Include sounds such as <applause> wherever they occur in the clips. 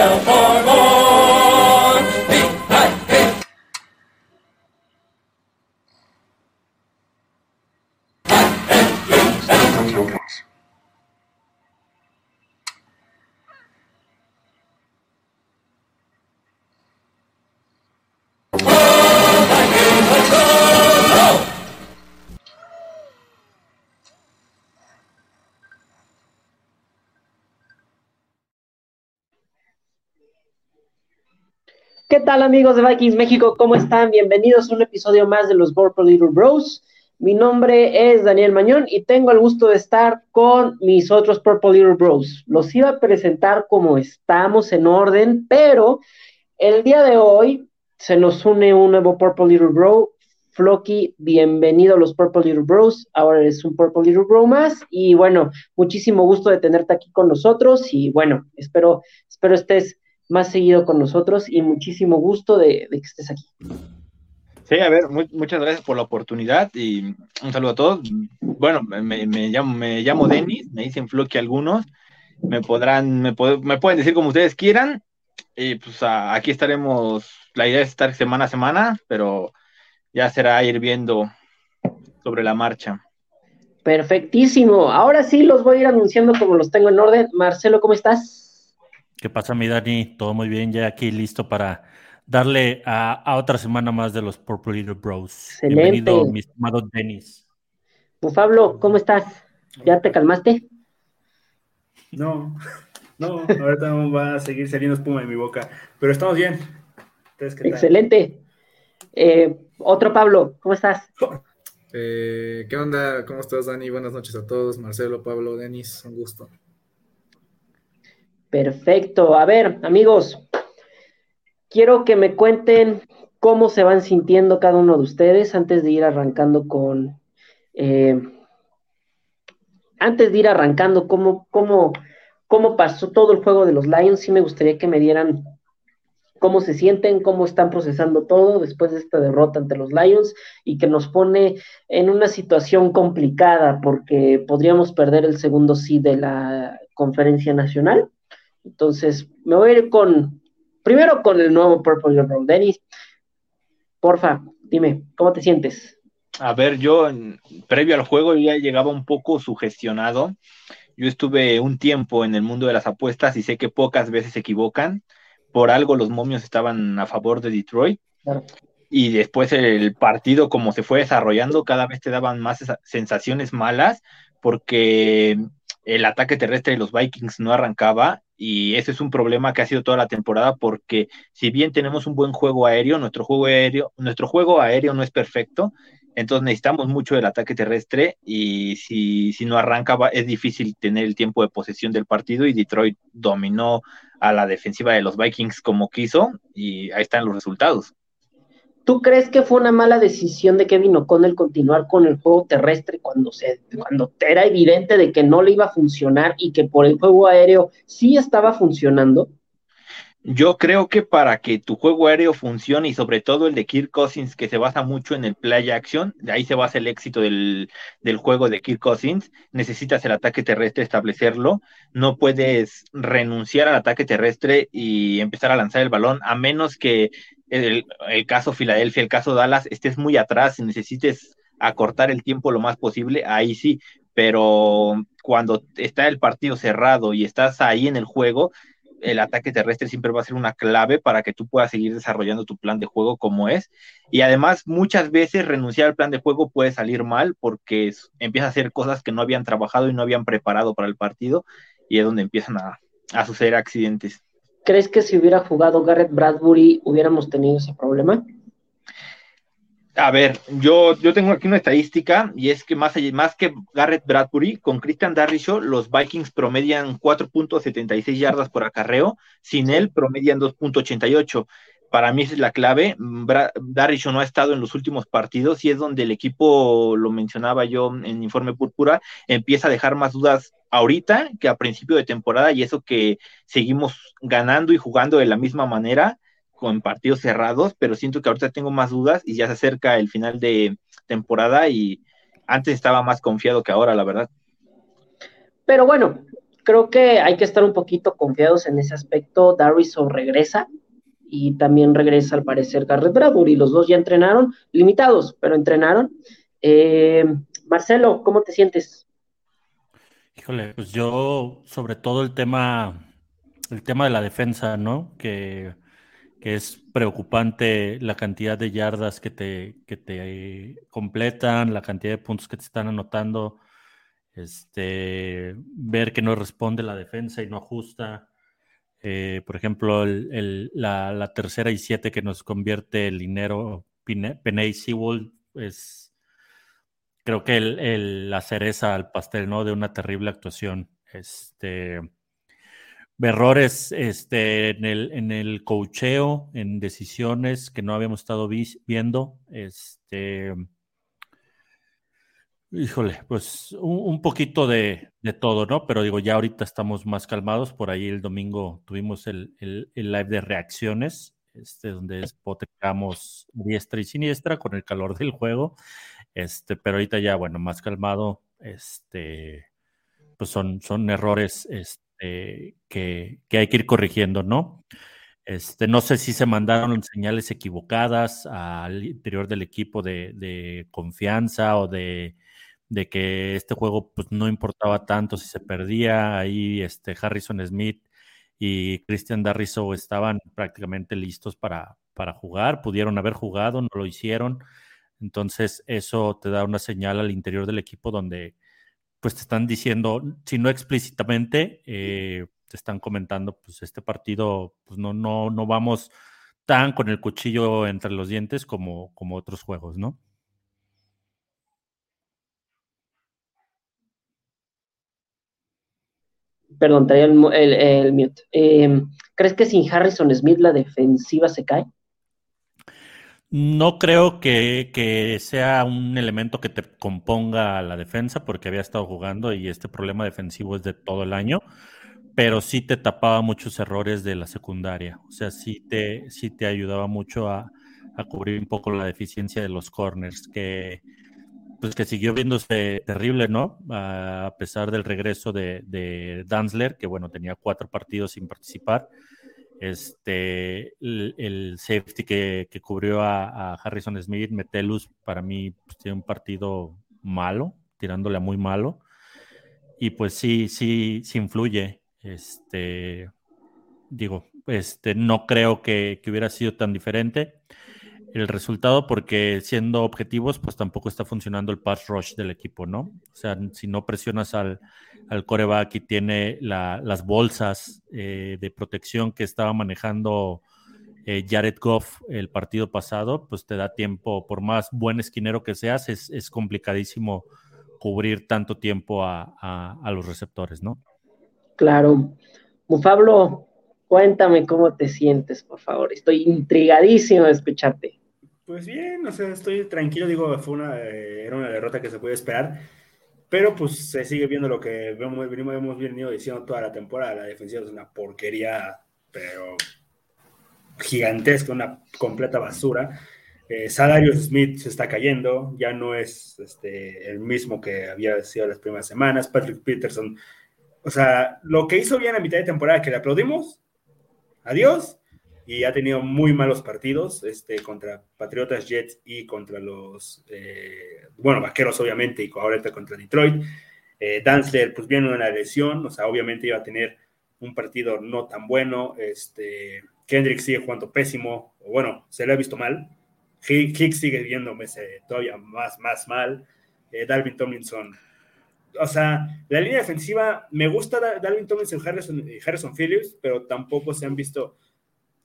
For more. ¿Qué tal amigos de Vikings México? ¿Cómo están? Bienvenidos a un episodio más de los Purple Little Bros. Mi nombre es Daniel Mañón y tengo el gusto de estar con mis otros Purple Little Bros. Los iba a presentar como estamos en orden, pero el día de hoy se nos une un nuevo Purple Little Bro. Floki, bienvenido a los Purple Little Bros. Ahora es un Purple Little Bro más. Y bueno, muchísimo gusto de tenerte aquí con nosotros. Y bueno, espero, espero estés más seguido con nosotros y muchísimo gusto de, que estés aquí. Sí, a ver, muchas gracias por la oportunidad y un saludo a todos. Bueno, me, llamo, me llamo Denis, me dicen Floki algunos, me podrán, me, pueden decir como ustedes quieran y pues aquí estaremos, la idea es estar semana a semana, pero ya será ir viendo sobre la marcha. Perfectísimo. Ahora sí los voy a ir anunciando como los tengo en orden. Marcelo, ¿cómo estás? ¿Qué pasa, mi Dani? Todo muy bien, ya aquí listo para darle a, otra semana más de los Purple Little Bros. Excelente. Bienvenido, mi estimado Denis. Pues Pablo, ¿cómo estás? ¿Ya te calmaste? No, no, ahorita va a seguir saliendo espuma de mi boca, pero estamos bien. Excelente. Eh, otro Pablo, ¿cómo estás? Eh, ¿Qué onda? ¿Cómo estás, Dani? Buenas noches a todos. Marcelo, Pablo, Denis, un gusto. Perfecto. A ver, amigos, quiero que me cuenten cómo se van sintiendo cada uno de ustedes antes de ir arrancando con... Eh, antes de ir arrancando, cómo, cómo, cómo pasó todo el juego de los Lions. Sí me gustaría que me dieran cómo se sienten, cómo están procesando todo después de esta derrota ante los Lions y que nos pone en una situación complicada porque podríamos perder el segundo sí de la conferencia nacional entonces, me voy a ir con, primero con el nuevo Purple Roll. Dennis, porfa, dime, ¿cómo te sientes? A ver, yo previo al juego ya llegaba un poco sugestionado. Yo estuve un tiempo en el mundo de las apuestas y sé que pocas veces se equivocan. Por algo los momios estaban a favor de Detroit. Y después el partido, como se fue desarrollando, cada vez te daban más sensaciones malas porque el ataque terrestre de los Vikings no arrancaba y ese es un problema que ha sido toda la temporada porque si bien tenemos un buen juego aéreo, nuestro juego aéreo, nuestro juego aéreo no es perfecto, entonces necesitamos mucho del ataque terrestre y si, si no arranca es difícil tener el tiempo de posesión del partido y Detroit dominó a la defensiva de los Vikings como quiso y ahí están los resultados. ¿Tú crees que fue una mala decisión de Kevin O'Connell continuar con el juego terrestre cuando, se, cuando era evidente de que no le iba a funcionar y que por el juego aéreo sí estaba funcionando? Yo creo que para que tu juego aéreo funcione y sobre todo el de Kirk Cousins, que se basa mucho en el play action, de ahí se basa el éxito del, del, juego de Kirk Cousins, necesitas el ataque terrestre, establecerlo, no puedes renunciar al ataque terrestre y empezar a lanzar el balón, a menos que el, caso Filadelfia, el caso Dallas, estés muy atrás y necesites acortar el tiempo lo más posible, ahí sí, pero cuando está el partido cerrado y estás ahí en el juego, el ataque terrestre siempre va a ser una clave para que tú puedas seguir desarrollando tu plan de juego como es. Y además, muchas veces renunciar al plan de juego puede salir mal porque empieza a hacer cosas que no habían trabajado y no habían preparado para el partido y es donde empiezan a suceder accidentes. ¿Crees que si hubiera jugado Garrett Bradbury hubiéramos tenido ese problema? A ver, yo, yo tengo aquí una estadística y es que más, más que Garrett Bradbury, con Christian Darrishaw, los Vikings promedian 4.76 yardas por acarreo, sin él promedian 2.88 para mí esa es la clave. Darrishaw no ha estado en los últimos partidos y es donde el equipo, lo mencionaba yo en Informe Púrpura, empieza a dejar más dudas ahorita que a principio de temporada y eso que seguimos ganando y jugando de la misma manera con partidos cerrados, pero siento que ahorita tengo más dudas y ya se acerca el final de temporada y Antes estaba más confiado que ahora, la verdad. Pero bueno, creo que hay que estar un poquito confiados en ese aspecto. Darviso regresa y también regresa al parecer Garrett Bradbury. Los dos ya entrenaron, limitados, pero entrenaron. Eh, Marcelo, ¿cómo te sientes? Híjole, pues yo sobre todo el tema, el tema de la defensa, ¿no? Que, es preocupante la cantidad de yardas que te, que te completan, la cantidad de puntos que te están anotando, este, ver que no responde la defensa y no ajusta. Eh, por ejemplo, la, tercera y siete que nos convierte el dinero Peney Seawold es creo que la cereza al pastel, ¿no? De una terrible actuación. Este, errores este, en, el, en el cocheo, en decisiones que no habíamos estado viendo. Este, híjole, pues un, poquito de, todo, ¿no? Pero digo, ya ahorita estamos más calmados. Por ahí el domingo tuvimos el, el, el live de reacciones, este, donde despotecamos diestra y siniestra con el calor del juego. Este, pero ahorita ya, bueno, más calmado, este, pues son, son errores este, que, hay que ir corrigiendo, ¿no? Este, no sé si se mandaron señales equivocadas al interior del equipo de, confianza o de, que este juego pues, no importaba tanto si se perdía. Ahí este, Harrison Smith y Christian Darriso estaban prácticamente listos para, para jugar, pudieron haber jugado, no lo hicieron. Entonces, eso te da una señal al interior del equipo donde pues te están diciendo, si no explícitamente, eh, te están comentando, pues este partido, pues no, no, no vamos tan con el cuchillo entre los dientes como, como otros juegos, ¿no? Perdón, traía el, el, mute. Em, ¿Crees que sin Harrison Smith la defensiva se cae? No creo que, sea un elemento que te componga la defensa porque había estado jugando y este problema defensivo es de todo el año, pero sí te tapaba muchos errores de la secundaria. O sea, sí te, sí te ayudaba mucho a, cubrir un poco la deficiencia de los corners, que pues que siguió viéndose terrible, ¿no? A pesar del regreso de, de Danzler, que bueno, tenía cuatro partidos sin participar este, el, safety que, cubrió a, Harrison Smith, Metelus, para mí pues, tiene un partido malo, tirándole a muy malo. Y pues sí, sí, sí influye. Este, digo, este, no creo que, que hubiera sido tan diferente el resultado porque siendo objetivos, pues tampoco está funcionando el pass rush del equipo, ¿no? O sea, si no presionas al, al coreback y tiene las bolsas eh, de protección que estaba manejando eh, Jared Goff el partido pasado, pues te da tiempo, por más buen esquinero que seas, es, complicadísimo cubrir tanto tiempo a, a, los receptores, ¿no? Claro. Pablo, cuéntame cómo te sientes, por favor. Estoy intrigadísimo de escucharte. Pues bien, o sea, estoy tranquilo, digo, fue una, eh, era una derrota que se puede esperar, pero pues se sigue viendo lo que vemos, venimos, hemos venido diciendo toda la temporada, la defensiva es una porquería, pero gigantesca, una completa basura. Eh, Smith se está cayendo, ya no es este, el mismo que había sido las primeras semanas. Patrick Peterson, o sea, lo que hizo bien a mitad de temporada, que le aplaudimos, adiós, y ha tenido muy malos partidos este, contra Patriotas, Jets y contra los, eh, bueno, Vaqueros obviamente y ahora contra Detroit. Eh, Danzler pues viene una lesión, o sea, obviamente iba a tener un partido no tan bueno. Este, Kendrick sigue jugando pésimo, bueno, se le ha visto mal. Hicks sigue viéndome todavía más, más mal. Eh, Dalvin Tomlinson, o sea, la línea defensiva, me gusta Dalvin Tomlinson Harrison, Harrison Phillips, pero tampoco se han visto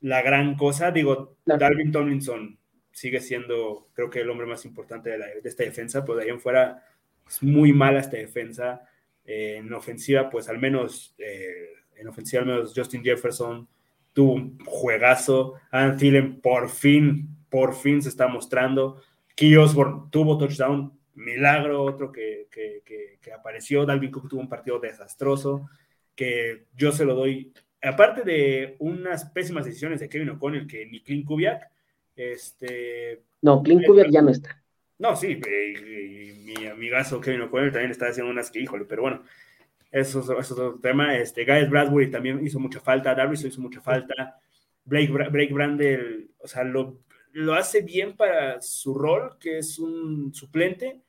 la gran cosa. Digo, Darwin Tomlinson sigue siendo, creo que el hombre más importante de, esta defensa, pero de ahí en fuera es muy mala esta defensa. Eh, en ofensiva, pues al menos, eh, en ofensiva al menos Justin Jefferson tuvo un juegazo. Adam Thielen por fin, por fin se está mostrando. Key Osborne tuvo touchdown, milagro, otro que, que, que apareció. Dalvin Cook tuvo un partido desastroso, que yo se lo doy aparte de unas pésimas decisiones de Kevin O'Connell, que ni Clint Kubiak, este... No, Clint Kubiak ya no está. No, sí, y, mi amigazo Kevin O'Connor también está haciendo unas que, híjole, pero bueno, eso, eso, es otro tema. Este, Guys Bradbury también hizo mucha falta, Darvis hizo mucha falta, Blake, Blake Brandel, o sea, lo, lo hace bien para su rol, que es un suplente,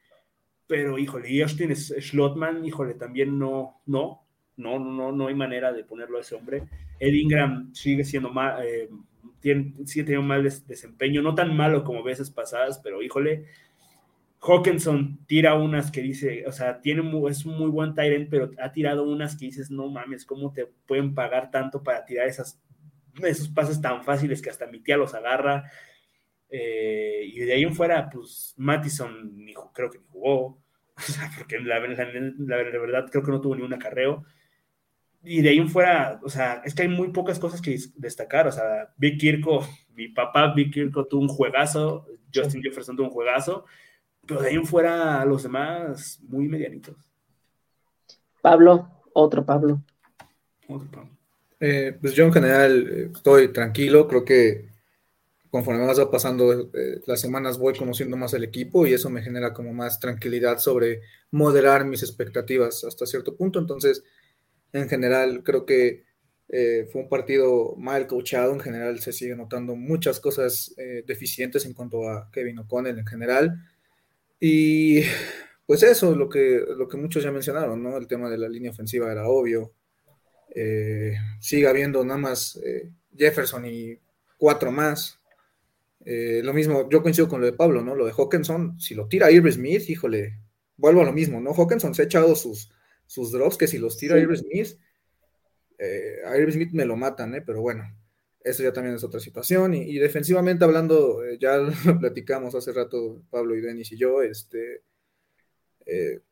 pero híjole, y Austin Schlotman, híjole, también no, no, no, no, no hay manera de ponerlo a ese hombre. Ed Ingram sigue siendo mal, eh, tiene, sigue teniendo mal desempeño, no tan malo como veces pasadas, pero híjole, Hawkinson tira unas que dice, o sea, tiene es un muy buen Tyrant, pero ha tirado unas que dices, no mames, ¿cómo te pueden pagar tanto para tirar esas, esos pases tan fáciles que hasta mi tía los agarra? Eh, y de ahí en fuera, pues Mattison creo que ni jugó, <laughs> o sea, porque la, verdad creo que no tuvo ni un acarreo. Y de ahí en fuera, o sea, es que hay muy pocas cosas que destacar. O sea, Vic Kirko, mi papá Vic Kirko tuvo un juegazo, Justin Jefferson tuvo un juegazo, pero de ahí en fuera los demás muy medianitos. Pablo, otro Pablo. Otro Pablo. Eh, pues yo en general eh, estoy tranquilo, creo que conforme vas pasando eh, las semanas voy conociendo más el equipo y eso me genera como más tranquilidad sobre moderar mis expectativas hasta cierto punto. Entonces, en general, creo que eh, fue un partido mal coachado. En general, se sigue notando muchas cosas eh, deficientes en cuanto a Kevin O'Connell en general. Y pues eso, lo que, lo que muchos ya mencionaron, ¿no? El tema de la línea ofensiva era obvio. sigue habiendo nada más Jefferson y cuatro más. Eh, lo mismo, yo coincido con lo de Pablo, ¿no? Lo de Hawkinson, si lo tira Irving Smith, híjole, vuelvo a lo mismo, ¿no? Hawkinson se ha echado sus, sus drops que si los tira Irving Smith, eh, a Irving Smith me lo matan, ¿eh? Pero bueno, eso ya también es otra situación. Y, defensivamente hablando, eh, ya <laughs> lo platicamos hace rato Pablo y Denis y yo, este,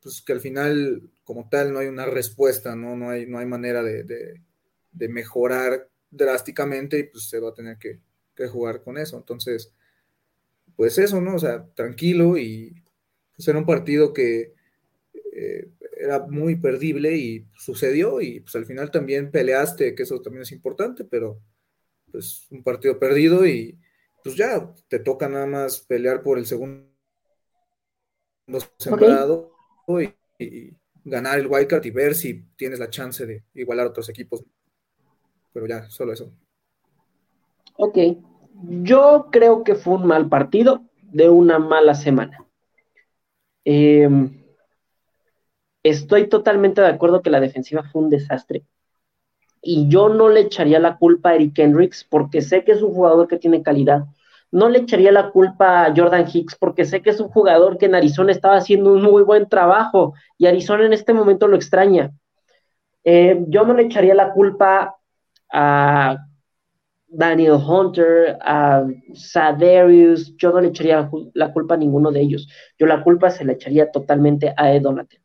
pues que al final, como tal, no hay una respuesta, ¿no? No hay, no hay manera de, de mejorar drásticamente y pues se va a tener que que jugar con eso. Entonces, pues eso, ¿no? O sea, tranquilo y pues era un partido que eh, era muy perdible y sucedió y pues al final también peleaste, que eso también es importante, pero pues un partido perdido y pues ya te toca nada más pelear por el segundo sembrado y, ganar el wildcard y ver si tienes la chance de igualar a otros equipos. Pero ya, solo eso. Ok, yo creo que fue un mal partido de una mala semana. Em, estoy totalmente de acuerdo que la defensiva fue un desastre. Y yo no le echaría la culpa a Eric Hendricks porque sé que es un jugador que tiene calidad. No le echaría la culpa a Jordan Hicks porque sé que es un jugador que en Arizona estaba haciendo un muy buen trabajo y Arizona en este momento lo extraña. Eh, yo no le echaría la culpa a Daniel Hunter, a Sadarius, yo no le echaría la culpa a ninguno de ellos. Yo la culpa se la echaría totalmente a Ed Donatel.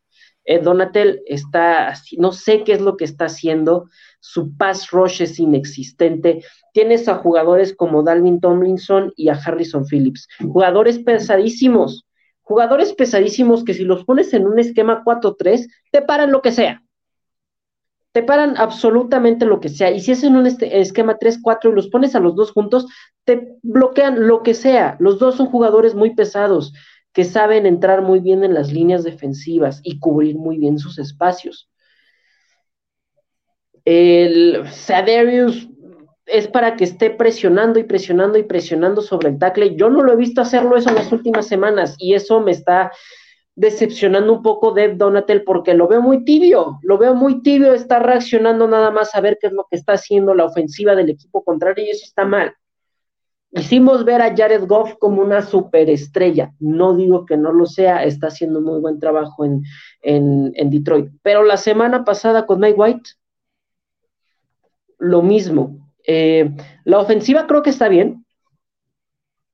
Ed Donatel está, no sé qué es lo que está haciendo, su pass rush es inexistente. Tienes a jugadores como Dalvin Tomlinson y a Harrison Phillips, jugadores pesadísimos, jugadores pesadísimos que si los pones en un esquema 4-3, te paran lo que sea te paran absolutamente lo que sea. Y si es en un este, esquema 3-4 y los pones a los dos juntos, te bloquean lo que sea. Los dos son jugadores muy pesados que saben entrar muy bien en las líneas defensivas y cubrir muy bien sus espacios. El Sadarius es para que esté presionando y presionando y presionando sobre el tackle. Yo no lo he visto hacerlo eso en las últimas semanas y eso me está decepcionando un poco de Donatel porque lo veo muy tibio, lo veo muy tibio, está reaccionando nada más a ver qué es lo que está haciendo la ofensiva del equipo contrario y eso está mal. Hicimos ver a Jared Goff como una superestrella, no digo que no lo sea, está haciendo muy buen trabajo en, en, Detroit, pero la semana pasada con Mike White, lo mismo. Eh, la ofensiva creo que está bien.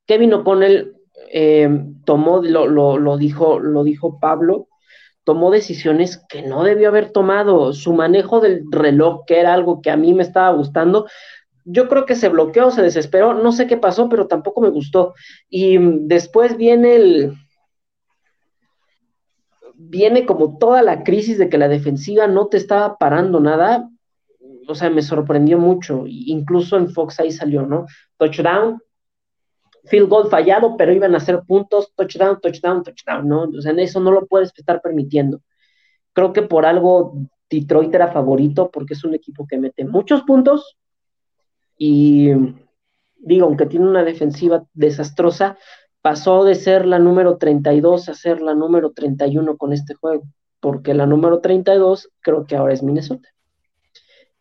Kevin O'Connell eh, tomó, lo, lo, dijo, lo dijo Pablo, tomó decisiones que no debió haber tomado. Su manejo del reloj, que era algo que a mí me estaba gustando, yo creo que se bloqueó, se desesperó, no sé qué pasó, pero tampoco me gustó. Y después viene el... Viene como toda la crisis de que la defensiva no te estaba parando nada. O sea, me sorprendió mucho. Incluso en Fox ahí salió, ¿no? Touchdown, field goal fallado, pero iban a hacer puntos, touchdown, touchdown, touchdown, ¿no? O sea, en eso no lo puedes estar permitiendo. Creo que por algo Detroit era favorito, porque es un equipo que mete muchos puntos y digo, aunque tiene una defensiva desastrosa, pasó de ser la número 32 a ser la número 31 con este juego, porque la número 32 creo que ahora es Minnesota.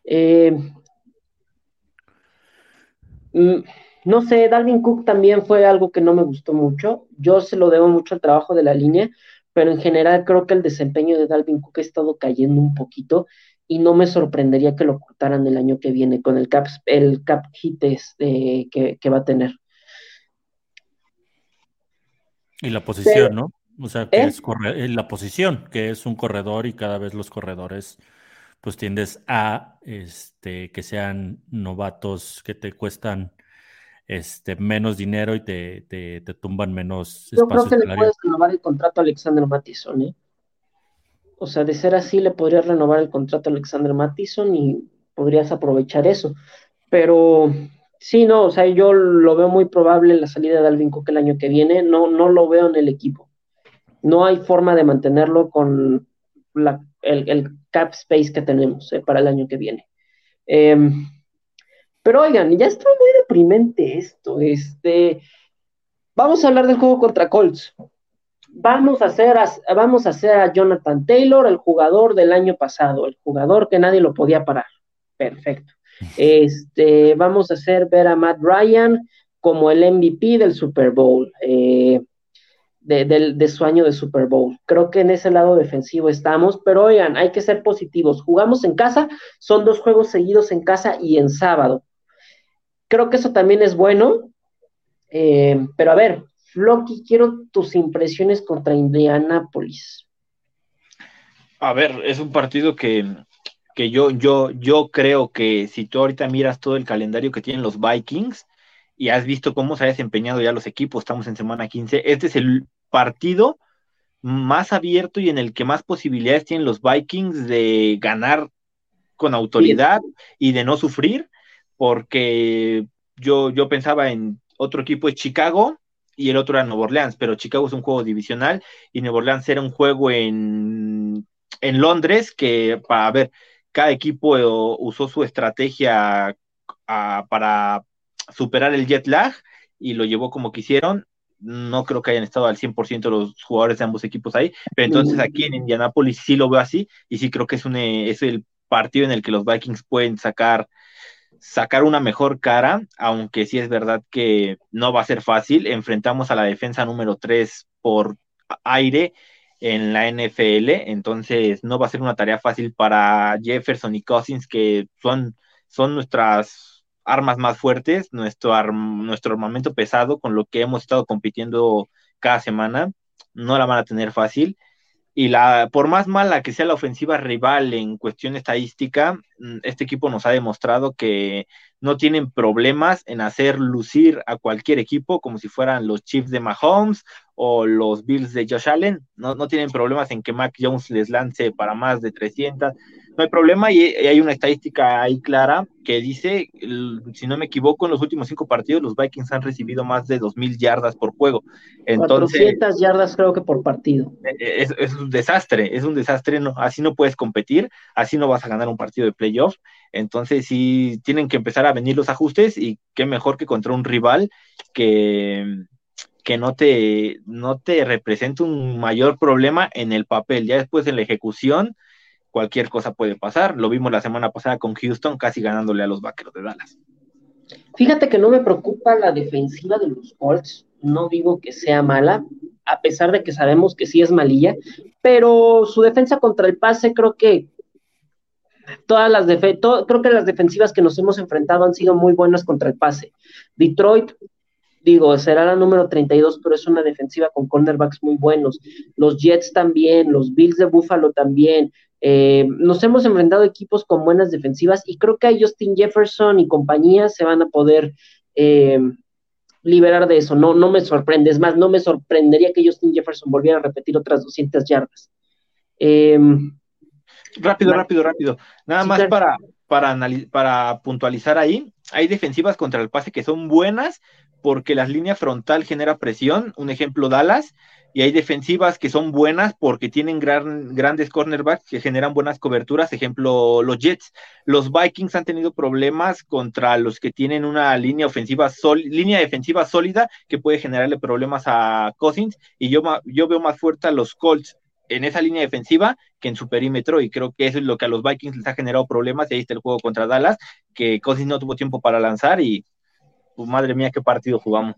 Eh, mm, no sé, Dalvin Cook también fue algo que no me gustó mucho. Yo se lo debo mucho al trabajo de la línea, pero en general creo que el desempeño de Dalvin Cook ha estado cayendo un poquito y no me sorprendería que lo cortaran el año que viene con el cap, el cap hit este, que, va a tener. Y la posición, ¿no? O sea, que ¿eh? es eh, la posición, que es un corredor y cada vez los corredores, pues tiendes a este, que sean novatos que te cuestan este, menos dinero y te, te, tumban menos Yo creo que le puedes renovar el contrato a Alexander Mattison, ¿eh? O sea, de ser así, le podrías renovar el contrato a Alexander Mattison y podrías aprovechar eso. Pero sí, no, o sea, yo lo veo muy probable la salida de Alvin Cook el año que viene. No, no lo veo en el equipo. No hay forma de mantenerlo con el, cap space que tenemos eh, para el año que viene. Eh, pero oigan, ya está muy deprimente esto. Este, vamos a hablar del juego contra Colts. Vamos a hacer a, vamos a hacer a Jonathan Taylor el jugador del año pasado, el jugador que nadie lo podía parar. Perfecto. Este, vamos a hacer ver a Matt Ryan como el MVP del Super Bowl, eh, de, de, su año de Super Bowl. Creo que en ese lado defensivo estamos, pero oigan, hay que ser positivos. Jugamos en casa, son dos juegos seguidos en casa y en sábado. Creo que eso también es bueno. Eh, pero a ver, Floki, quiero tus impresiones contra Indianapolis. A ver, es un partido que, yo, yo, yo creo que si tú ahorita miras todo el calendario que tienen los Vikings y has visto cómo se ha desempeñado ya los equipos, estamos en semana 15, este es el partido más abierto y en el que más posibilidades tienen los Vikings de ganar con autoridad y de no sufrir porque yo, yo pensaba en otro equipo es Chicago y el otro era Nueva Orleans, pero Chicago es un juego divisional y Nueva Orleans era un juego en, en Londres que, para ver, cada equipo eh, usó su estrategia para superar el jet lag y lo llevó como quisieron. No creo que hayan estado al 100% los jugadores de ambos equipos ahí, pero entonces aquí en Indianapolis sí lo veo así y sí creo que es, un, eh, es el partido en el que los Vikings pueden sacar sacar una mejor cara, aunque sí es verdad que no va a ser fácil. Enfrentamos a la defensa número 3 por aire en la NFL, entonces no va a ser una tarea fácil para Jefferson y Cousins, que son, son nuestras armas más fuertes, nuestro, nuestro armamento pesado con lo que hemos estado compitiendo cada semana. No la van a tener fácil y la, por más mala que sea la ofensiva rival en cuestión estadística, mm, este equipo nos ha demostrado que no tienen problemas en hacer lucir a cualquier equipo como si fueran los Chiefs de Mahomes o los Bills de Josh Allen. No, no tienen problemas en que Mac Jones les lance para más de 300 no hay problema y, hay una estadística ahí clara que dice, si no me equivoco, en los últimos cinco partidos los Vikings han recibido más de 2.000 yardas por juego. Entonces, 400 yardas creo que por partido. E, e, es, un desastre, es un desastre, no, así no puedes competir, así no vas a ganar un partido de playoff. Entonces sí tienen que empezar a venir los ajustes y qué mejor que contra un rival que que no te, no te represente un mayor problema en el papel. Ya después en la ejecución, cualquier cosa puede pasar. Lo vimos la semana pasada con Houston, casi ganándole a los vaqueros de Dallas. Fíjate que no me preocupa la defensiva de los Colts. No digo que sea mala, a pesar de que sabemos que sí es malilla, pero su defensa contra el pase creo que todas las creo que las defensivas que nos hemos enfrentado han sido muy buenas contra el pase. Detroit digo, será la número 32, pero es una defensiva con cornerbacks muy buenos. Los Jets también, los Bills de Buffalo también, eh, nos hemos enfrentado equipos con buenas defensivas y creo que a Justin Jefferson y compañía se van a poder eh, liberar de eso. No, no me sorprende, es más, no me sorprendería que Justin Jefferson volviera a repetir otras 200 yardas. Eh, rápido, rápido, rápido. Nada más para, para, para puntualizar ahí, hay defensivas contra el pase que son buenas, porque las líneas frontal genera presión, un ejemplo Dallas, y hay defensivas que son buenas porque tienen grandes cornerbacks que generan buenas coberturas, ejemplo los Jets. Los Vikings han tenido problemas contra los que tienen una línea ofensiva línea defensiva sólida que puede generarle problemas a Cousins y yo, yo veo más fuerte a los Colts en esa línea defensiva que en su perímetro y creo que eso es lo que a los Vikings les ha generado problemas y ahí está el juego contra Dallas que Cousins no tuvo tiempo para lanzar y pues madre mía qué partido jugamos.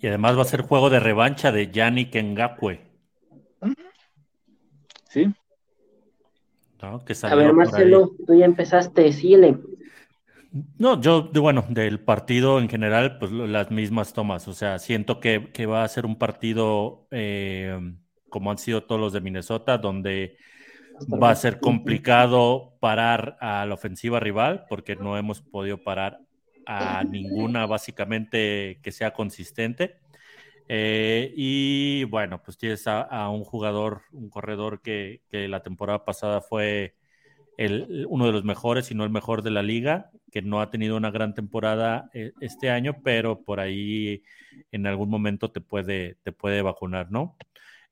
Y además va a ser juego de revancha de Yannick Ngakwe. Sí. a ver, Marcelo, tú ya empezaste, síguele. No, yo, bueno, del partido en general, pues las mismas tomas. O sea, siento que, va a ser un partido eh, como han sido todos los de Minnesota, donde va a ser complicado parar a la ofensiva rival, porque no hemos podido parar a ninguna <laughs> básicamente que sea consistente. Eh, y bueno, pues tienes a, un jugador, un corredor que, la temporada pasada fue el, uno de los mejores, si no el mejor de la liga, que no ha tenido una gran temporada eh, este año, pero por ahí en algún momento te puede, te puede vacunar, ¿no?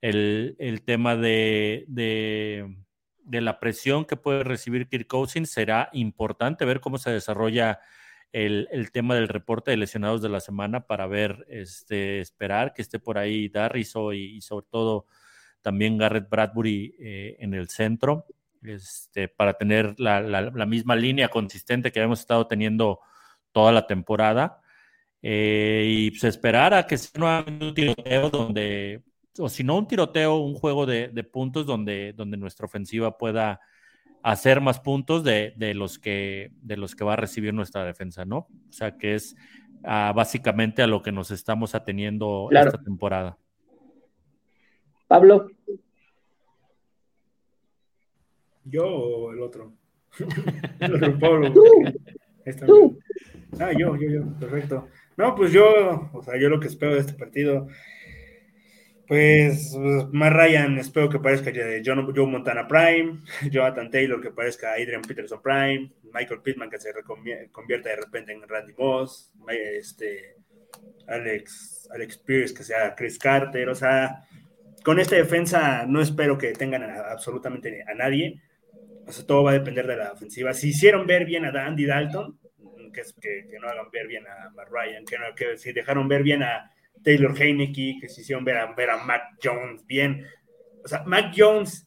El, tema de, de, de, la presión que puede recibir Kirk Cousins será importante ver cómo se desarrolla el, tema del reporte de lesionados de la semana para ver, este, esperar que esté por ahí Darriso y, sobre todo también Garrett Bradbury eh, en el centro, este, para tener la, misma línea consistente que hemos estado teniendo toda la temporada. Eh, y pues esperar a que sea un tiroteo donde, o si no un tiroteo, un juego de, de puntos donde, donde nuestra ofensiva pueda hacer más puntos de, los que, de los que va a recibir nuestra defensa, ¿no? O sea, que es ah, básicamente a lo que nos estamos ateniendo esta temporada. Pablo. ¿Yo o <laughs> el otro? Pablo. Ah, yo, yo, yo, perfecto. No, pues yo, o sea, yo lo que espero de este partido pues, más Ryan, espero que parezca John, Joe Montana Prime, <laughs> Jonathan Taylor que parezca Adrian Peterson Prime, Michael Pittman que se convierta de repente en Randy Moss, este, Alex, Alex Pierce que sea Chris Carter, o sea, con esta defensa no espero que tengan absolutamente a nadie, o sea, todo va a depender de la ofensiva. Si hicieron ver bien a Andy Dalton, que, que, no hagan ver bien a Matt Ryan, que, no, que si dejaron ver bien a Taylor Heineke, que se hicieron ver a, ver a Jones bien. O sea, Mac Jones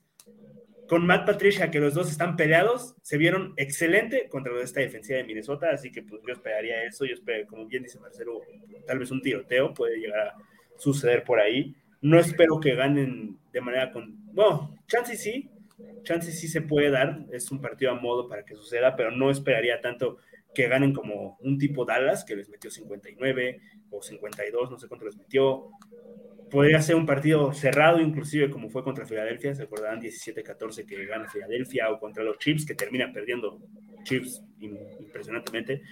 con Matt Patricia, que los dos están peleados, se vieron excelente contra esta defensiva de Minnesota, así que pues yo esperaría eso, yo espero, como bien dice Marcelo, tal vez un tiroteo puede llegar a suceder por ahí. No espero que ganen de manera con... Bueno, chances sí, chances sí se puede dar, es un partido a modo para que suceda, pero no esperaría tanto que ganen como un tipo Dallas, que les metió 59 o 52, no sé cuánto les metió. Podría ser un partido cerrado, inclusive como fue contra Filadelfia, se acordarán 17-14 que gana Filadelfia, o contra los Chiefs, que termina perdiendo Chiefs impresionantemente.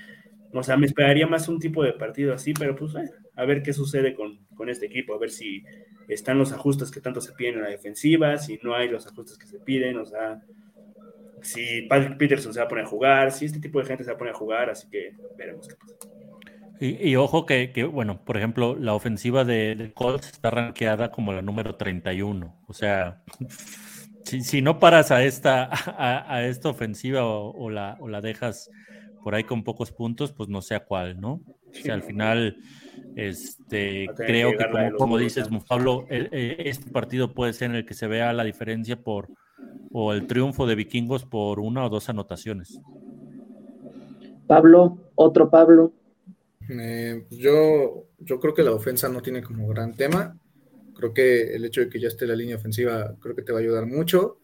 O sea, me esperaría más un tipo de partido así, pero pues a ver qué sucede con, con este equipo, a ver si están los ajustes que tanto se piden en la defensiva, si no hay los ajustes que se piden, o sea, si Patrick Peterson se va a poner a jugar, si este tipo de gente se va a poner a jugar, así que veremos qué pasa. Y, ojo que, bueno, por ejemplo, la ofensiva de, Colts está rankeada como la número 31. O sea, si, no paras a esta, a, esta ofensiva o, la, o la dejas por ahí con pocos puntos, pues no sé a cuál, ¿no? O sea, al final, este, creo que, como, dices, Pablo, este partido puede ser en el que se vea la diferencia por o el triunfo de Vikingos por una o dos anotaciones. Pablo, otro Pablo. Eh, pues yo, yo creo que la ofensa no tiene como gran tema. Creo que el hecho de que ya esté la línea ofensiva creo que te va a ayudar mucho.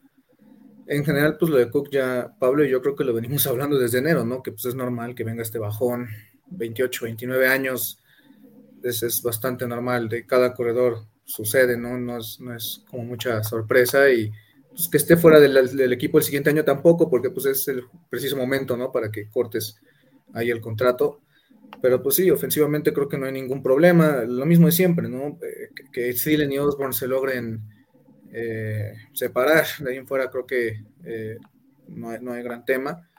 En general, pues lo de Cook ya, Pablo y yo creo que lo venimos <laughs> hablando desde enero, ¿no? Que pues es normal que venga este bajón, 28, 29 años, es, es bastante normal, de cada corredor sucede, ¿no? No es, no es como mucha sorpresa y pues, que esté fuera del, equipo el siguiente año tampoco, porque pues es el preciso momento, ¿no? Para que cortes ahí el contrato. Pero pues sí, ofensivamente creo que no hay ningún problema. Lo mismo de siempre, ¿no? Eh, que, que y Osborne se logren eh, separar. De ahí en fuera creo que eh, no, hay, no, gran tema.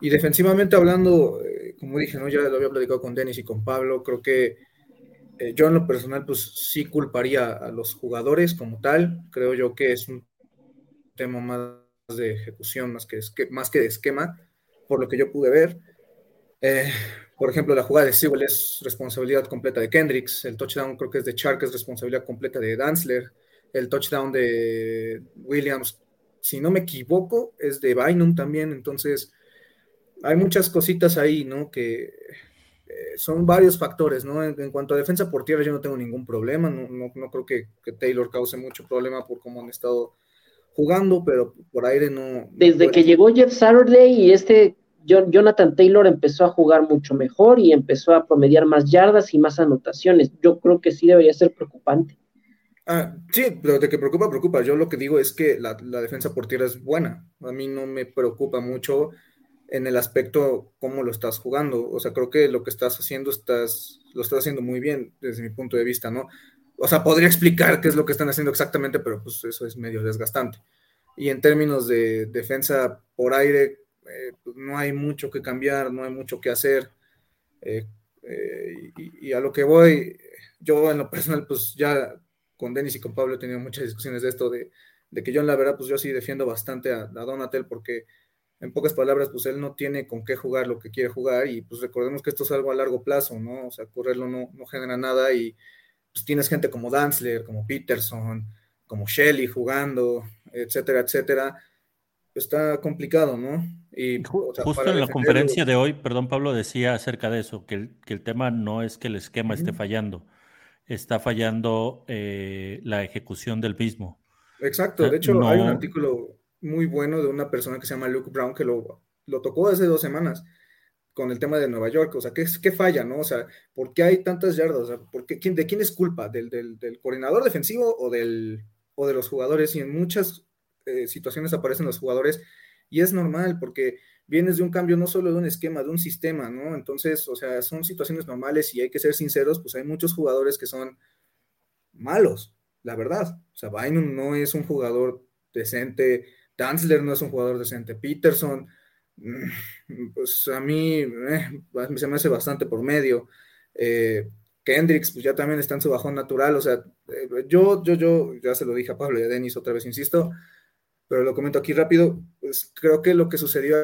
Y defensivamente hablando, como dije, ¿no? Ya lo había platicado con Denis y con Pablo, creo que yo en lo personal, pues sí culparía a los jugadores como tal. Creo yo que es un tema más de ejecución, más que, más que de esquema, por lo que yo pude ver. Eh, por ejemplo, la jugada de Sewell es responsabilidad completa de Kendricks, el touchdown creo que es de Chark, es responsabilidad completa de Danzler, el touchdown de Williams, si no me equivoco, es de Bynum también, entonces hay muchas cositas ahí, ¿no? Que eh, son varios factores, ¿no? En, cuanto a defensa por tierra, yo no tengo ningún problema, no, no, creo que, Taylor cause mucho problema por cómo han estado jugando, pero por aire no. Desde que llegó Jeff Saturday y este Jonathan Taylor empezó a jugar mucho mejor y empezó a promediar más yardas y más anotaciones. Yo creo que sí debería ser preocupante. Ah, sí, pero de que preocupa, preocupa. Yo lo que digo es que la, defensa por tierra es buena. A mí no me preocupa mucho en el aspecto cómo lo estás jugando. O sea, creo que lo que estás haciendo estás, lo estás haciendo muy bien desde mi punto de vista, ¿no? O sea, podría explicar qué es lo que están haciendo exactamente, pero pues eso es medio desgastante. Y en términos de defensa por aire, eh, pues, no hay mucho que cambiar, no hay mucho que hacer. Eh, eh, y, a lo que voy, yo en lo personal, pues ya con Denis y con Pablo he tenido muchas discusiones de esto, de, que yo en la verdad, pues yo sí defiendo bastante a, Donatel porque en pocas palabras, pues él no tiene con qué jugar lo que quiere jugar y pues recordemos que esto es algo a largo plazo, ¿no? O sea, correrlo no, no genera nada y pues tienes gente como Danzler, como Peterson, como Shelly jugando, etcétera, etcétera está complicado, ¿no? Y, Justo en la conferencia de hoy, perdón Pablo, decía acerca de eso, que el, que el tema no es que el esquema esté fallando, está fallando eh, la ejecución del mismo. Exacto, de hecho hay un artículo muy bueno de una persona que se llama Luke Brown que lo, lo tocó hace dos semanas con el tema de Nueva York, o sea, ¿qué, qué falla, no? O sea, ¿por qué hay tantas yardas? ¿por quién, ¿De quién es culpa? ¿Del, del, del coordinador defensivo o, del, o de los jugadores? Y en muchas eh, situaciones aparecen los jugadores y es normal porque vienes de un cambio no solo de un esquema, de un sistema, ¿no? Entonces, o sea, son situaciones normales y hay que ser sinceros, pues hay muchos jugadores que son malos, la verdad. O sea, Bynum no es un jugador decente, Danzler no es un jugador decente, Peterson, pues a mí eh, se me hace bastante por medio. Eh, Kendricks, pues ya también está en su bajón natural, o sea, yo, yo, yo, ya se lo dije a Pablo y a Denis otra vez, insisto, pero lo comento aquí rápido, pues creo que lo que sucedió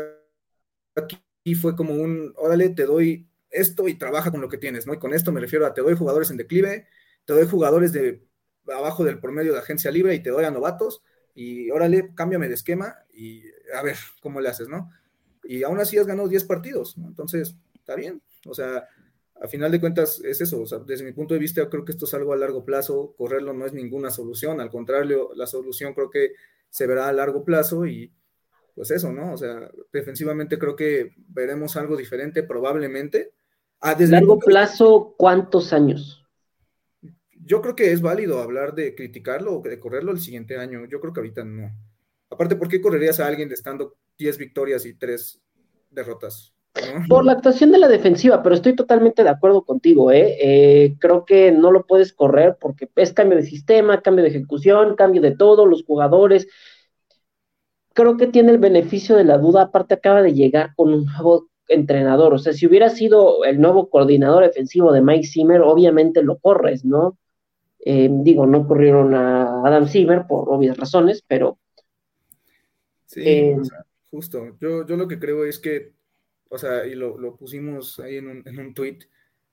aquí fue como un, órale, te doy esto y trabaja con lo que tienes, ¿no? Y con esto me refiero a te doy jugadores en declive, te doy jugadores de abajo del promedio de agencia libre y te doy a novatos y órale, cámbiame de esquema y a ver cómo le haces, ¿no? Y aún así has ganado 10 partidos, ¿no? Entonces, está bien. O sea, a final de cuentas es eso. O sea, desde mi punto de vista, creo que esto es algo a largo plazo. Correrlo no es ninguna solución. Al contrario, la solución creo que se verá a largo plazo y pues eso, ¿no? O sea, defensivamente creo que veremos algo diferente probablemente. A ah, largo plazo, ¿cuántos años? Yo creo que es válido hablar de criticarlo o de correrlo el siguiente año. Yo creo que ahorita no. Aparte, ¿por qué correrías a alguien de estando 10 victorias y 3 derrotas? Por la actuación de la defensiva, pero estoy totalmente de acuerdo contigo, ¿eh? ¿eh? Creo que no lo puedes correr porque es cambio de sistema, cambio de ejecución, cambio de todo, los jugadores. Creo que tiene el beneficio de la duda, aparte acaba de llegar con un nuevo entrenador, o sea, si hubiera sido el nuevo coordinador defensivo de Mike Zimmer, obviamente lo corres, ¿no? Eh, digo, no corrieron a Adam Zimmer por obvias razones, pero... Sí, eh, justo. Yo, yo lo que creo es que o sea, y lo, lo pusimos ahí en un, en un, tweet,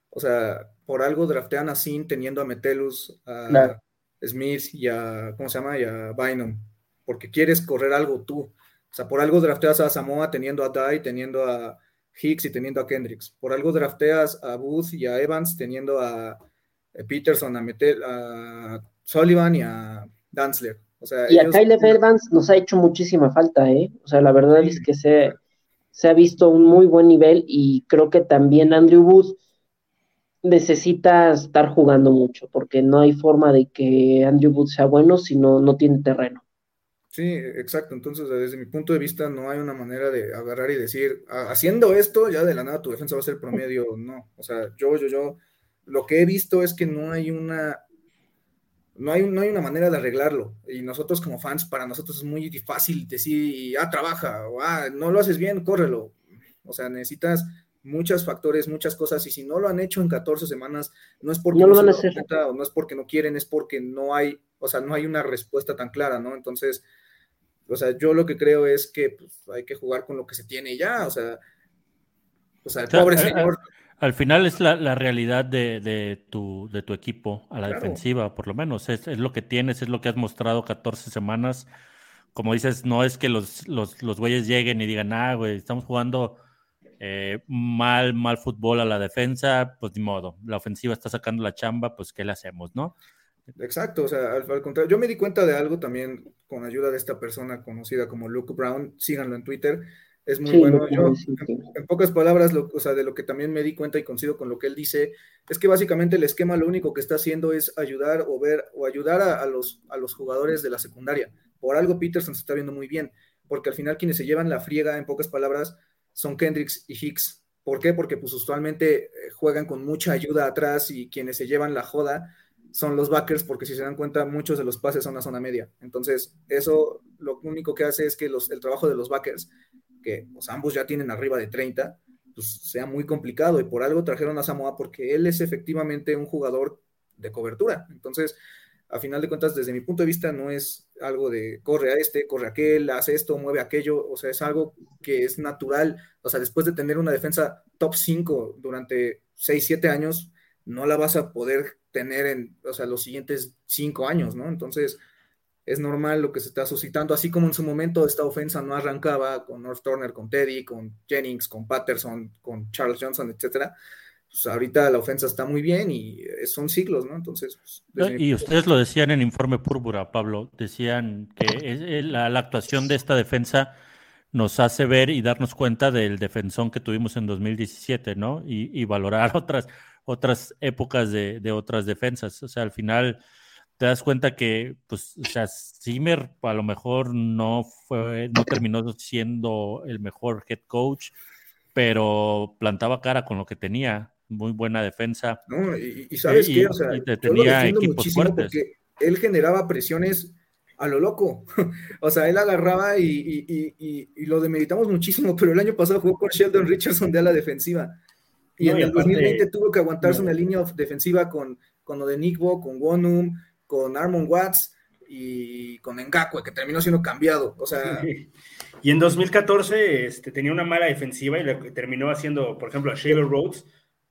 o sea, por algo draftean a Sin teniendo a Metelus, a Smith y a, ¿cómo se llama? Y a Bynum, porque quieres correr algo tú. O sea, por algo drafteas a Samoa teniendo a Dye, teniendo a Hicks y teniendo a Kendricks. Por algo drafteas a Booth y a Evans teniendo a eh, Peterson, a, Metel, a Sullivan y a Danzler. O sea, y a Kyle Evans nos ha hecho muchísima falta, ¿eh? O sea, la verdad es que se se ha visto un muy buen nivel y creo que también Andrew Booth necesita estar jugando mucho porque no hay forma de que Andrew Booth sea bueno si no, no tiene terreno. Sí, exacto. Entonces, desde mi punto de vista, no hay una manera de agarrar y decir, ah, haciendo esto, ya de la nada tu defensa va a ser promedio. No. O sea, yo, yo, yo, lo que he visto es que no hay una no hay, no hay una manera de arreglarlo. Y nosotros como fans, para nosotros es muy fácil decir, ah, trabaja, o ah, no lo haces bien, córrelo. O sea, necesitas muchos factores, muchas cosas, y si no lo han hecho en 14 semanas, no es porque no, lo van a hacer. o no es porque no quieren, es porque no hay, o sea, no hay una respuesta tan clara, ¿no? Entonces, o sea, yo lo que creo es que pues, hay que jugar con lo que se tiene ya, o sea, o sea, el pobre señor. Al, final es la, realidad de, tu, de tu equipo a la defensiva, por lo menos. Es, es, lo que tienes, es lo que has mostrado 14 semanas. Como dices, no es que los, los, los güeyes lleguen y digan, ah, güey, estamos jugando eh, mal, mal fútbol a la defensa, pues ni modo, la ofensiva está sacando la chamba, pues ¿qué le hacemos, no? Exacto, o sea, al, contrario, yo me di cuenta de algo también con ayuda de esta persona conocida como Luke Brown, síganlo en Twitter, es muy bueno. Yo, en, pocas palabras, o sea, de lo que también me di cuenta y coincido con lo que él dice, es que básicamente el esquema lo único que está haciendo es ayudar o ver o ayudar a, los, a los jugadores de la secundaria. Por algo Peterson se está viendo muy bien, porque al final quienes se llevan la friega, en pocas palabras, son Kendricks y Hicks. ¿Por qué? Porque pues usualmente eh, juegan con mucha ayuda atrás y quienes se llevan la joda son los backers, porque si se dan cuenta, muchos de los pases son a zona media. Entonces, eso lo único que hace es que los, el trabajo de los backers, que pues, ambos ya tienen arriba de 30, pues sea muy complicado. Y por algo trajeron a Samoa, porque él es efectivamente un jugador de cobertura. Entonces, a final de cuentas, desde mi punto de vista, no es algo de corre a este, corre a aquel, hace esto, mueve aquello, o sea, es algo que es natural, o sea, después de tener una defensa top 5 durante 6, 7 años, no la vas a poder tener en, los siguientes 5 años, ¿no? Entonces, es normal lo que se está suscitando, así como en su momento esta ofensa no arrancaba con North Turner, con Teddy, con Jennings, con Patterson, con Charles Johnson, etcétera, pues, ahorita la ofensa está muy bien y son siglos, ¿no? Entonces. Pues, y ustedes lo decían en Informe Púrpura, Pablo, decían que la, actuación de esta defensa nos hace ver y darnos cuenta del defensón que tuvimos en 2017, ¿no? Y, valorar <laughs> otras, otras épocas de, otras defensas. O sea, al final te das cuenta que, pues, o sea, Zimmer a lo mejor no fue, no terminó siendo el mejor head coach, pero plantaba cara con lo que tenía muy buena defensa. No, y, sabes qué, o sea, tenía equipos fuertes. Porque él generaba presiones a lo loco. <laughs> o sea, él agarraba y, lo demeritamos muchísimo, pero el año pasado jugó con Sheldon Richardson de la defensiva. Y en el 2020 tuvo que aguantarse una línea defensiva con, con lo de Nickbo, con Wonum, con Armon Watts y con Ngakwe, que terminó siendo cambiado. O sea. <laughs> Y en 2014 este, tenía una mala defensiva y le terminó haciendo, por ejemplo, a Shaver Rhodes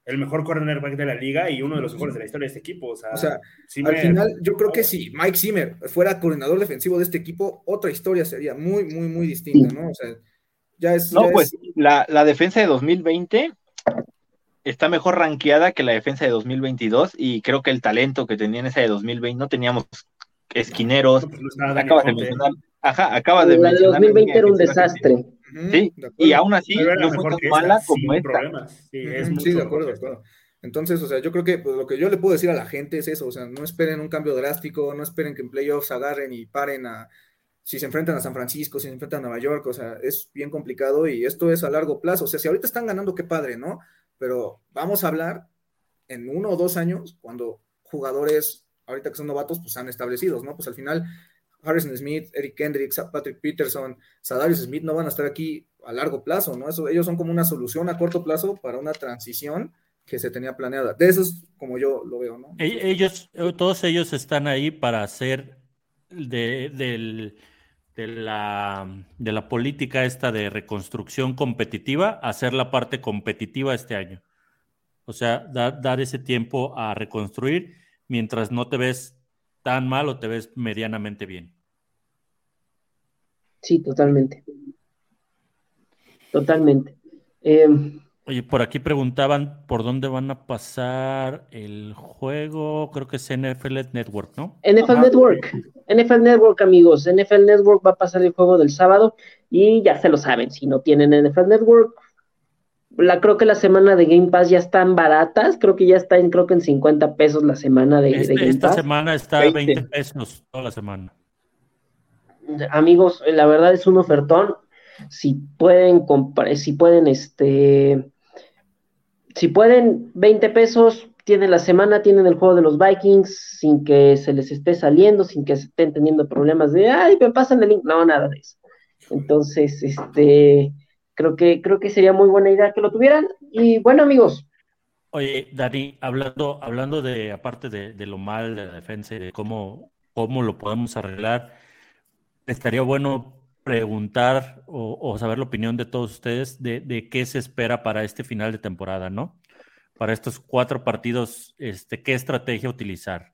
el mejor cornerback de la liga y uno de los mejores de la historia de este equipo. O sea, al final yo creo que si Mike Zimmer fuera coordinador defensivo de este equipo, otra historia sería muy, muy, muy distinta, ¿no? O sea, ya es... No, pues La, defensa de 2020 está mejor rankeada que la defensa de 2022 y creo que el talento que tenía en esa de 2020, no teníamos esquineros, pues acabas de mencionar, ajá, acaba de La de 2020 era un desastre. Sí, y aún así no fue tan mala como esta. Sí, de acuerdo, de acuerdo. Entonces, o sea, yo creo que pues, lo que yo le puedo decir a la gente es eso, o sea, no esperen un cambio drástico, no esperen que en playoffs agarren y paren a, si se enfrentan a San Francisco, si se enfrentan a Nueva York, o sea, es bien complicado y esto es a largo plazo, o sea, si ahorita están ganando, qué padre, ¿no? Pero vamos a hablar en uno o dos años, cuando jugadores, ahorita que son novatos, pues han establecidos, ¿no? Pues al final Harrison Smith, Eric Kendricks, Patrick Peterson, Sadarius Smith no van a estar aquí a largo plazo, ¿no? Eso, ellos son como una solución a corto plazo para una transición que se tenía planeada. De eso es como yo lo veo, ¿no? E-, ellos, todos ellos están ahí para hacer de, de, la, de la política esta de reconstrucción competitiva, hacer la parte competitiva este año. O sea, dar ese tiempo a reconstruir mientras no te ves tan mal o te ves medianamente bien. Sí, totalmente. Totalmente. Em, Oye, por aquí preguntaban por dónde van a pasar el juego, creo que es NFL Network, ¿no? NFL Network, NFL Network, amigos. NFL Network va a pasar el juego del sábado y ya se lo saben, si no tienen NFL Network, la, creo que la semana de Game Pass ya están baratas, creo que ya está en, creo que en 50 pesos la semana de, este, Game esta semana está 20. 20 pesos toda la semana. Amigos, la verdad es un ofertón. Si pueden comprar, si pueden, este, si pueden, 20 pesos, tienen la semana, tienen el juego de los Vikings, sin que se les esté saliendo, sin que estén teniendo problemas de, ay, me pasan el link. No, nada de eso. Entonces, este, Creo que, creo que sería muy buena idea que lo tuvieran. Y bueno, amigos. Oye, Dani, hablando, hablando de, aparte de, lo mal de la defensa y de cómo, cómo lo podemos arreglar, estaría bueno preguntar o, saber la opinión de todos ustedes de, qué se espera para este final de temporada, ¿no? Para estos cuatro partidos, este, ¿qué estrategia utilizar?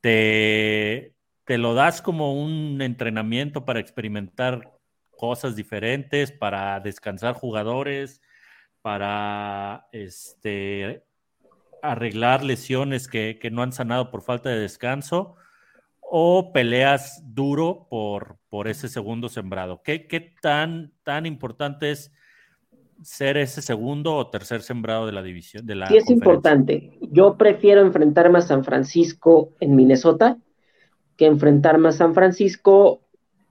¿Te, te lo das como un entrenamiento para experimentar cosas diferentes, para descansar jugadores, para este, arreglar lesiones que, no han sanado por falta de descanso, o peleas duro por, por ese segundo sembrado. ¿Qué, qué tan, tan importante es ser ese segundo o tercer sembrado de la división? De la sí, es importante. Yo prefiero enfrentarme a San Francisco en Minnesota que enfrentarme a San Francisco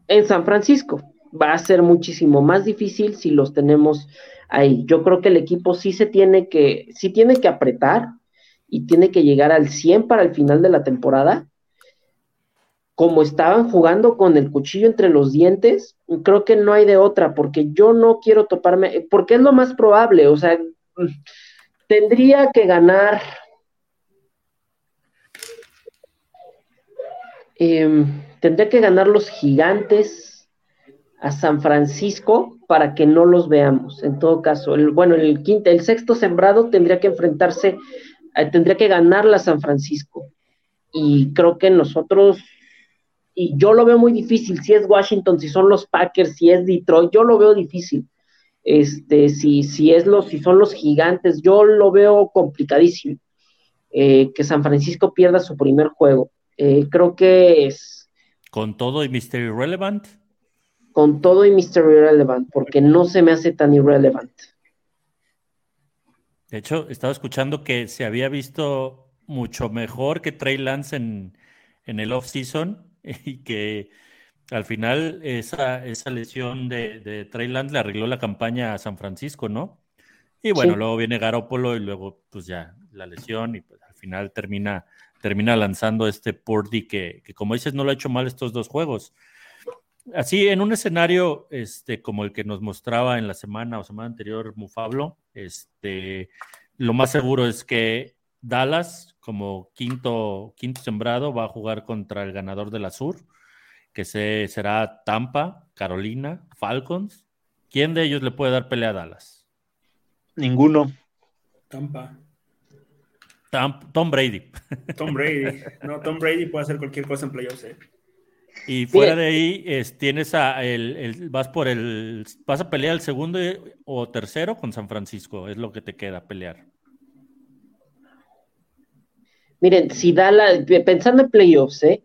en San Francisco va a ser muchísimo más difícil si los tenemos ahí. Yo creo que el equipo sí se tiene que, sí tiene que apretar y tiene que llegar al 100 para el final de la temporada. Como estaban jugando con el cuchillo entre los dientes, creo que no hay de otra, porque yo no quiero toparme, porque es lo más probable, o sea, tendría que ganar. Em, tendría que ganar los gigantes, a San Francisco para que no los veamos. En todo caso, el, bueno, el quinto, el sexto sembrado tendría que enfrentarse, eh, tendría que ganarla a San Francisco. Y creo que nosotros, y yo lo veo muy difícil, si es Washington, si son los Packers, si es Detroit, yo lo veo difícil. Este, si, si es los, si son los gigantes, yo lo veo complicadísimo. Eh, que San Francisco pierda su primer juego. Eh, creo que es. Con todo y Mystery Relevant con todo y Mr. Irrelevant, porque no se me hace tan irrelevant. De hecho, estaba escuchando que se había visto mucho mejor que Trey Lance en, el off-season <laughs> y que al final esa, esa lesión de, Trey Lance le arregló la campaña a San Francisco, ¿no? Y bueno, luego viene Garópolo y luego pues ya la lesión y pues, al final termina, termina lanzando este Purdy que, que como dices no lo ha hecho mal estos dos juegos. Así, en un escenario este, como el que nos mostraba en la semana o semana anterior Mufablo, este, lo más seguro es que Dallas, como quinto, quinto sembrado, va a jugar contra el ganador de la Sur, que se, será Tampa, Carolina, Falcons. ¿Quién de ellos le puede dar pelea a Dallas? Ninguno. Tampa. Tom Brady. <laughs> Tom Brady. No, Tom Brady puede hacer cualquier cosa en playoffs. ¿eh? Y fuera de ahí es, tienes a el, vas por el vas a pelear el segundo o tercero con San Francisco, es lo que te queda pelear. Miren, si da la, pensando en playoffs, ¿eh?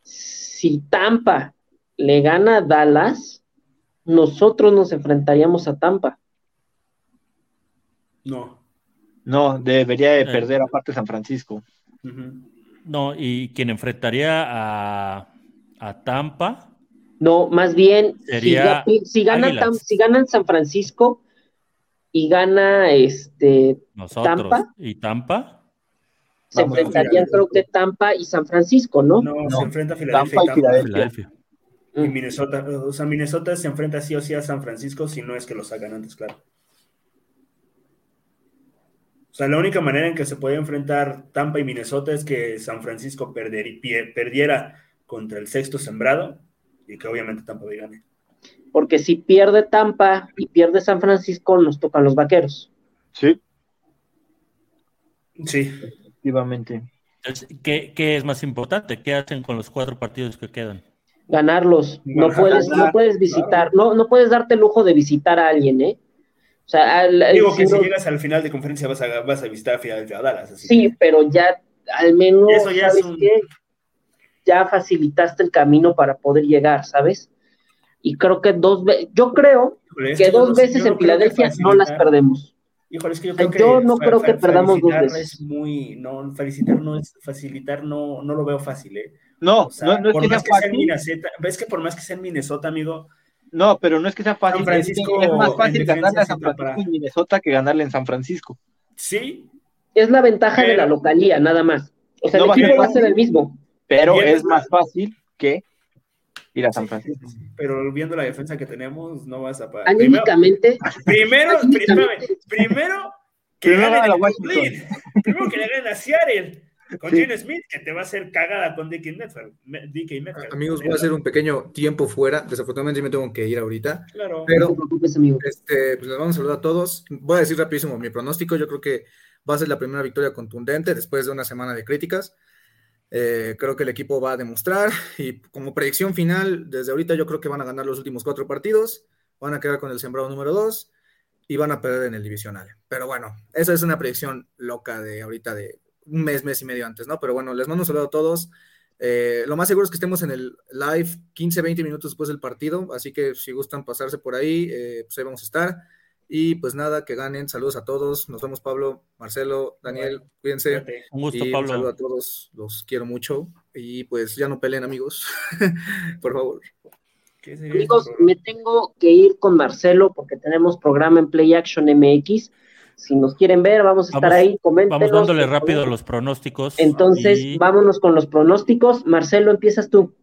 si Tampa le gana a Dallas, nosotros nos enfrentaríamos a Tampa. No. No, debería de eh. perder aparte San Francisco. No, y quien enfrentaría a a Tampa. No, más bien, si, si, gana si ganan San Francisco y gana este Tampa. ¿Y Tampa? Se enfrentarían creo que Tampa y San Francisco, ¿no? No, se enfrenta a Filadelfia y, Filadelfia. Y Minnesota, o sea, Minnesota se enfrenta sí o sí a San Francisco si no es que lo sacan antes, claro. O sea, la única manera en que se puede enfrentar Tampa y Minnesota es que San Francisco perdiera contra el sexto sembrado y que obviamente Tampa Bay gane. Porque si pierde Tampa y pierde San Francisco, nos tocan los vaqueros. Sí. Sí. Efectivamente. ¿Qué, ¿Qué, es más importante? ¿Qué hacen con los cuatro partidos que quedan? Ganarlos. No puedes, no puedes visitar, no, no puedes darte el lujo de visitar a alguien, ¿eh? O sea, Digo que si llegas al final de conferencia vas a, vas a visitar a Dallas. sí, pero ya al menos. Eso ya es un ya facilitaste el camino para poder llegar, ¿sabes? Y creo que dos veces, yo creo que dos veces en Filadelfia no las perdemos. Híjole, es que yo, creo que no creo que perdamos dos veces. Es muy, no, felicitar no es, facilitar no, no lo veo fácil, ¿eh? No, no, no, es por que más que sea en Minnesota, ves que por más que sea en Minnesota, amigo. No, pero no es que sea fácil. San Francisco, es más fácil ganarle a San Francisco en Minnesota que ganarle en San Francisco. Sí. Es la ventaja de la localía, nada más. O sea, el equipo va a ser el mismo pero es más fácil que ir a San Francisco. Pero viendo la defensa que tenemos, no vas a pagar. Anímicamente. Primero, primero, primero, Que Primero gane a Washington. Primero que le gane a Seattle. Con Sí. Gene Smith, que te va a hacer cagada con DK Metcalf. Me- DK Metcalf. Amigos, voy a hacer un pequeño tiempo fuera. Desafortunadamente sí me tengo que ir ahorita. Claro. No Pero te preocupes, amigo. Este, pues les vamos a saludar a todos. Voy a decir rapidísimo mi pronóstico. Yo creo que va a ser la primera victoria contundente después de una semana de críticas. Eh, creo que el equipo va a demostrar y como predicción final, desde ahorita yo creo que van a ganar los últimos cuatro partidos, van a quedar con el sembrado número dos y van a perder en el divisional. Pero bueno, esa es una predicción loca de ahorita de un mes, mes y medio antes, ¿no? Pero bueno, les mando un saludo a todos. Eh, lo más seguro es que estemos en el live 15, 20 minutos después del partido, así que si gustan pasarse por ahí, eh, pues ahí vamos a estar. Y pues nada, que ganen. Saludos a todos. Nos vemos, Pablo, Marcelo, Daniel. Cuídense. Fíjate. Un gusto, Y un saludo Pablo. a todos. Los quiero mucho. Y pues ya no peleen, amigos. <laughs> por favor. ¿Qué sería Amigos, me tengo que ir con Marcelo porque tenemos programa en Play Action MX. Si nos quieren ver, vamos a estar ahí. Coméntenos. Vamos dándole rápido los pronósticos. Entonces, y vámonos con los pronósticos. Marcelo, empiezas tú.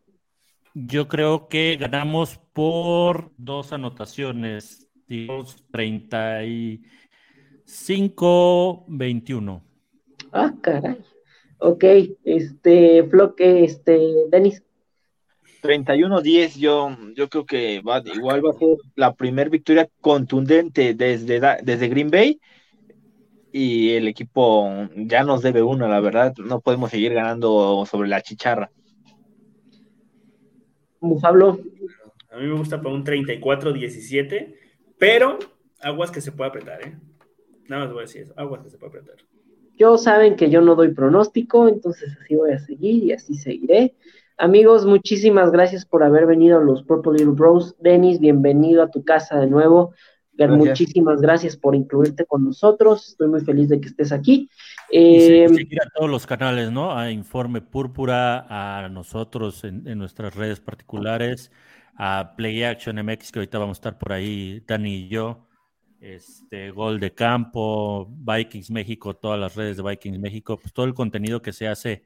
Yo creo que ganamos por dos anotaciones. Digamos 35-21. Ah, caray. Ok, este, Floque, este, Denis. 31-10, yo, yo creo que va, igual va a ser la primera victoria contundente desde, desde Green Bay y el equipo ya nos debe uno, la verdad, no podemos seguir ganando sobre la chicharra. Pablo. A mí me gusta para un 34-17, pero aguas que se puede apretar, ¿eh? Nada más voy a decir eso, aguas que se puede apretar. Yo saben que yo no doy pronóstico, entonces así voy a seguir y así seguiré. Amigos, muchísimas gracias por haber venido a los Purple Little Bros. Denis, bienvenido a tu casa de nuevo. Gracias. Muchísimas gracias por incluirte con nosotros. Estoy muy feliz de que estés aquí. Y Eh, seguir a todos los canales, ¿no? A Informe Púrpura, a nosotros en, en nuestras redes particulares, a Play Action MX, que ahorita vamos a estar por ahí, Dani y yo, este, Gol de Campo, Vikings México, todas las redes de Vikings México, pues todo el contenido que se hace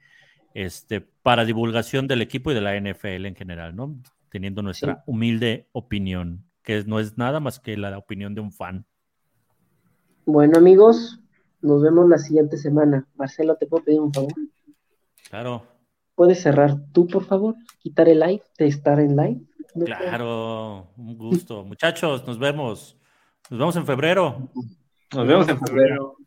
este, para divulgación del equipo y de la NFL en general, ¿no? Teniendo nuestra Sí. humilde opinión, que no es nada más que la opinión de un fan. bueno, amigos, nos vemos la siguiente semana. Marcelo, ¿te puedo pedir un favor? Claro, ¿Puedes cerrar tú, por favor? Quitar el live de estar en live. No puedo. claro, un gusto. Muchachos, nos vemos. Nos vemos en febrero. Nos vemos en febrero.